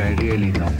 I really know.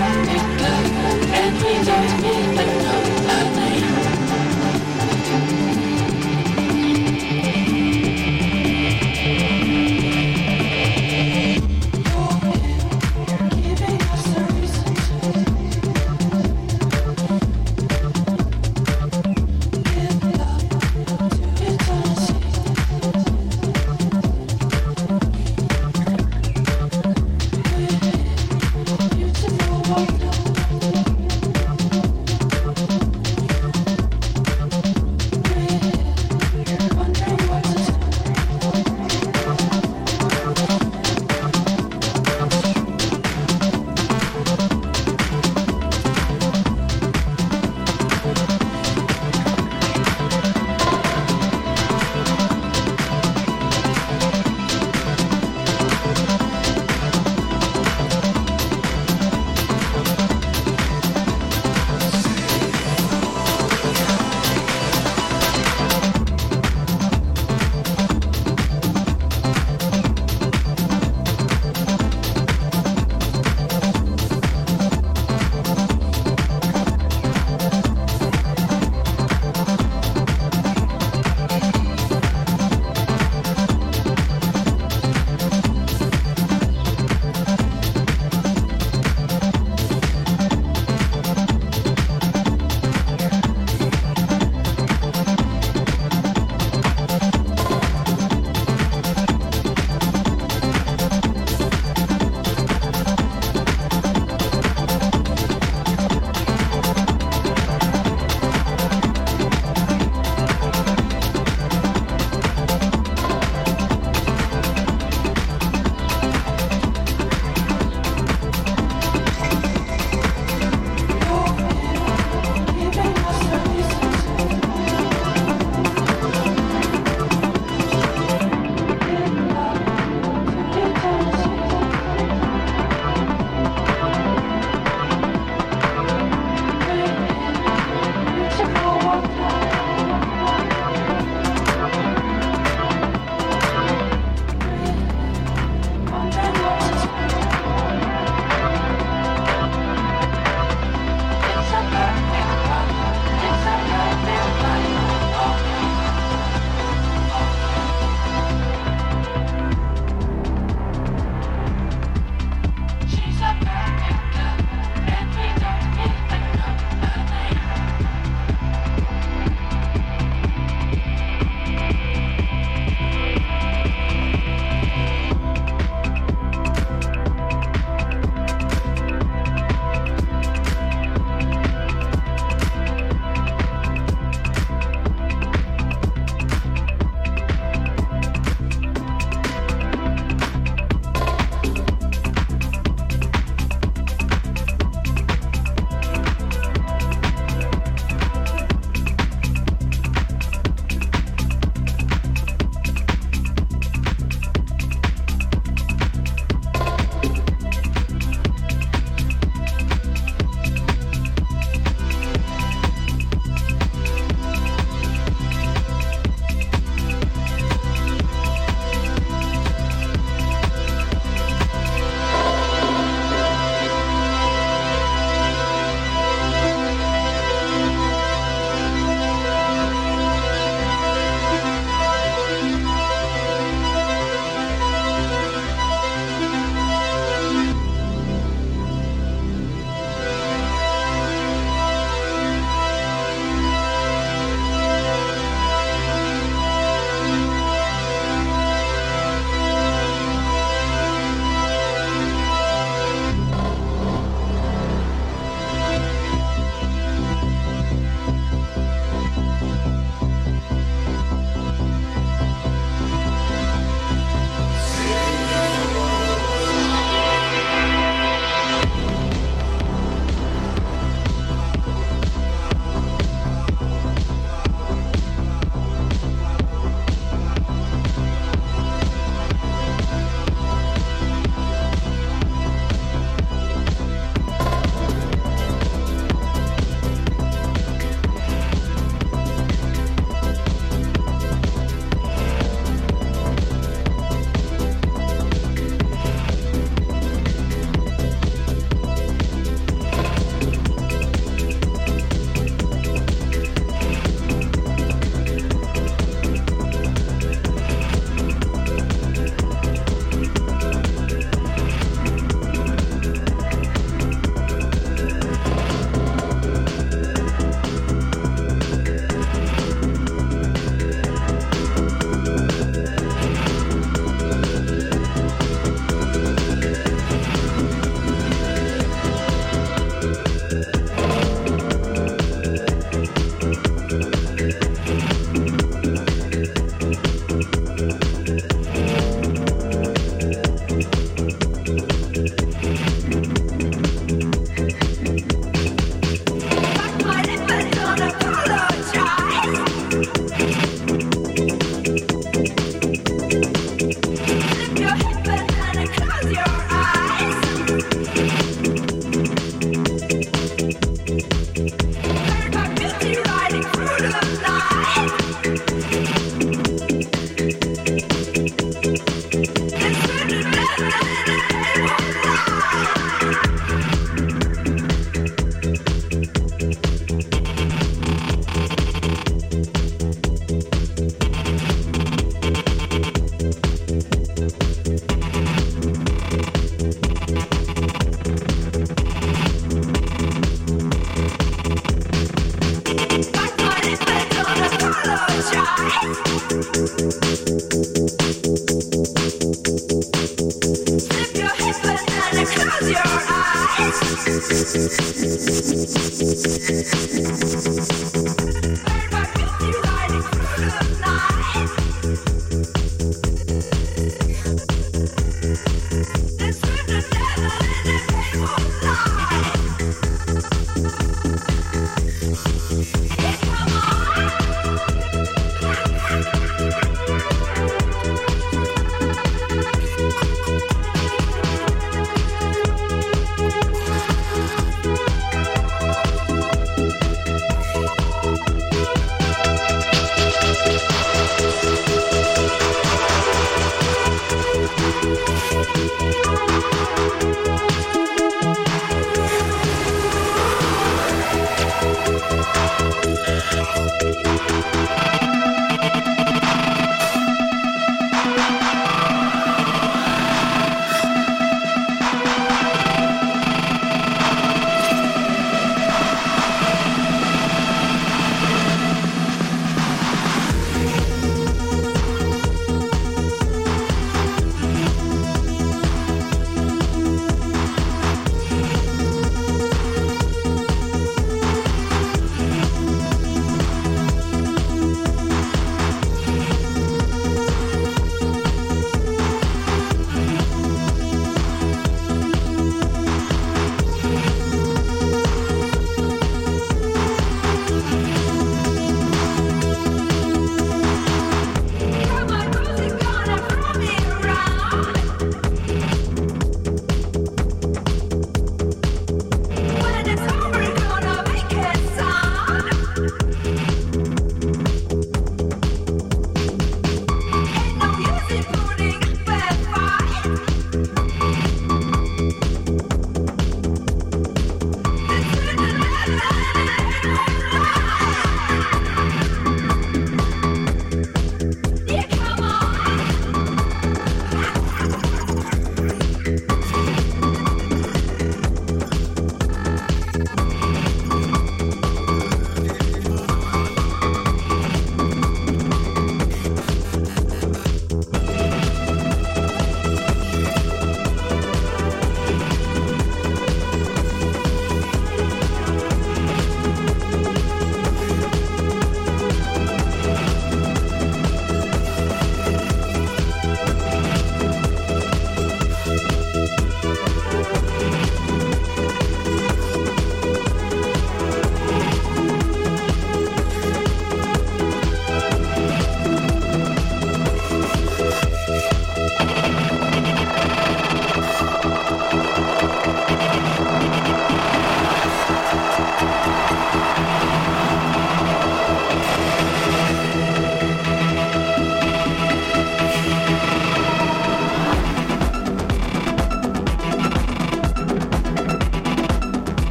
and we don't me.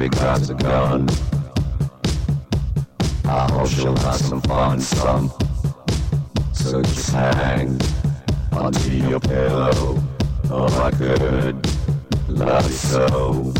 A gun. I hope she'll have some fun, some. So just hang onto your pillow. Oh, I could love you so.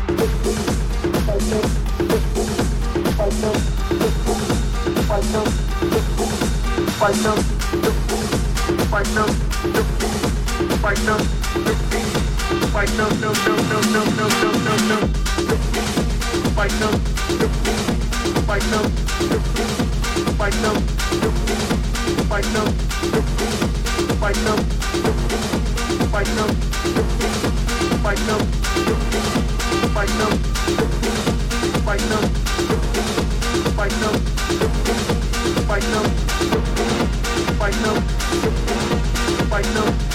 Fight them fight no, fight no, fight no.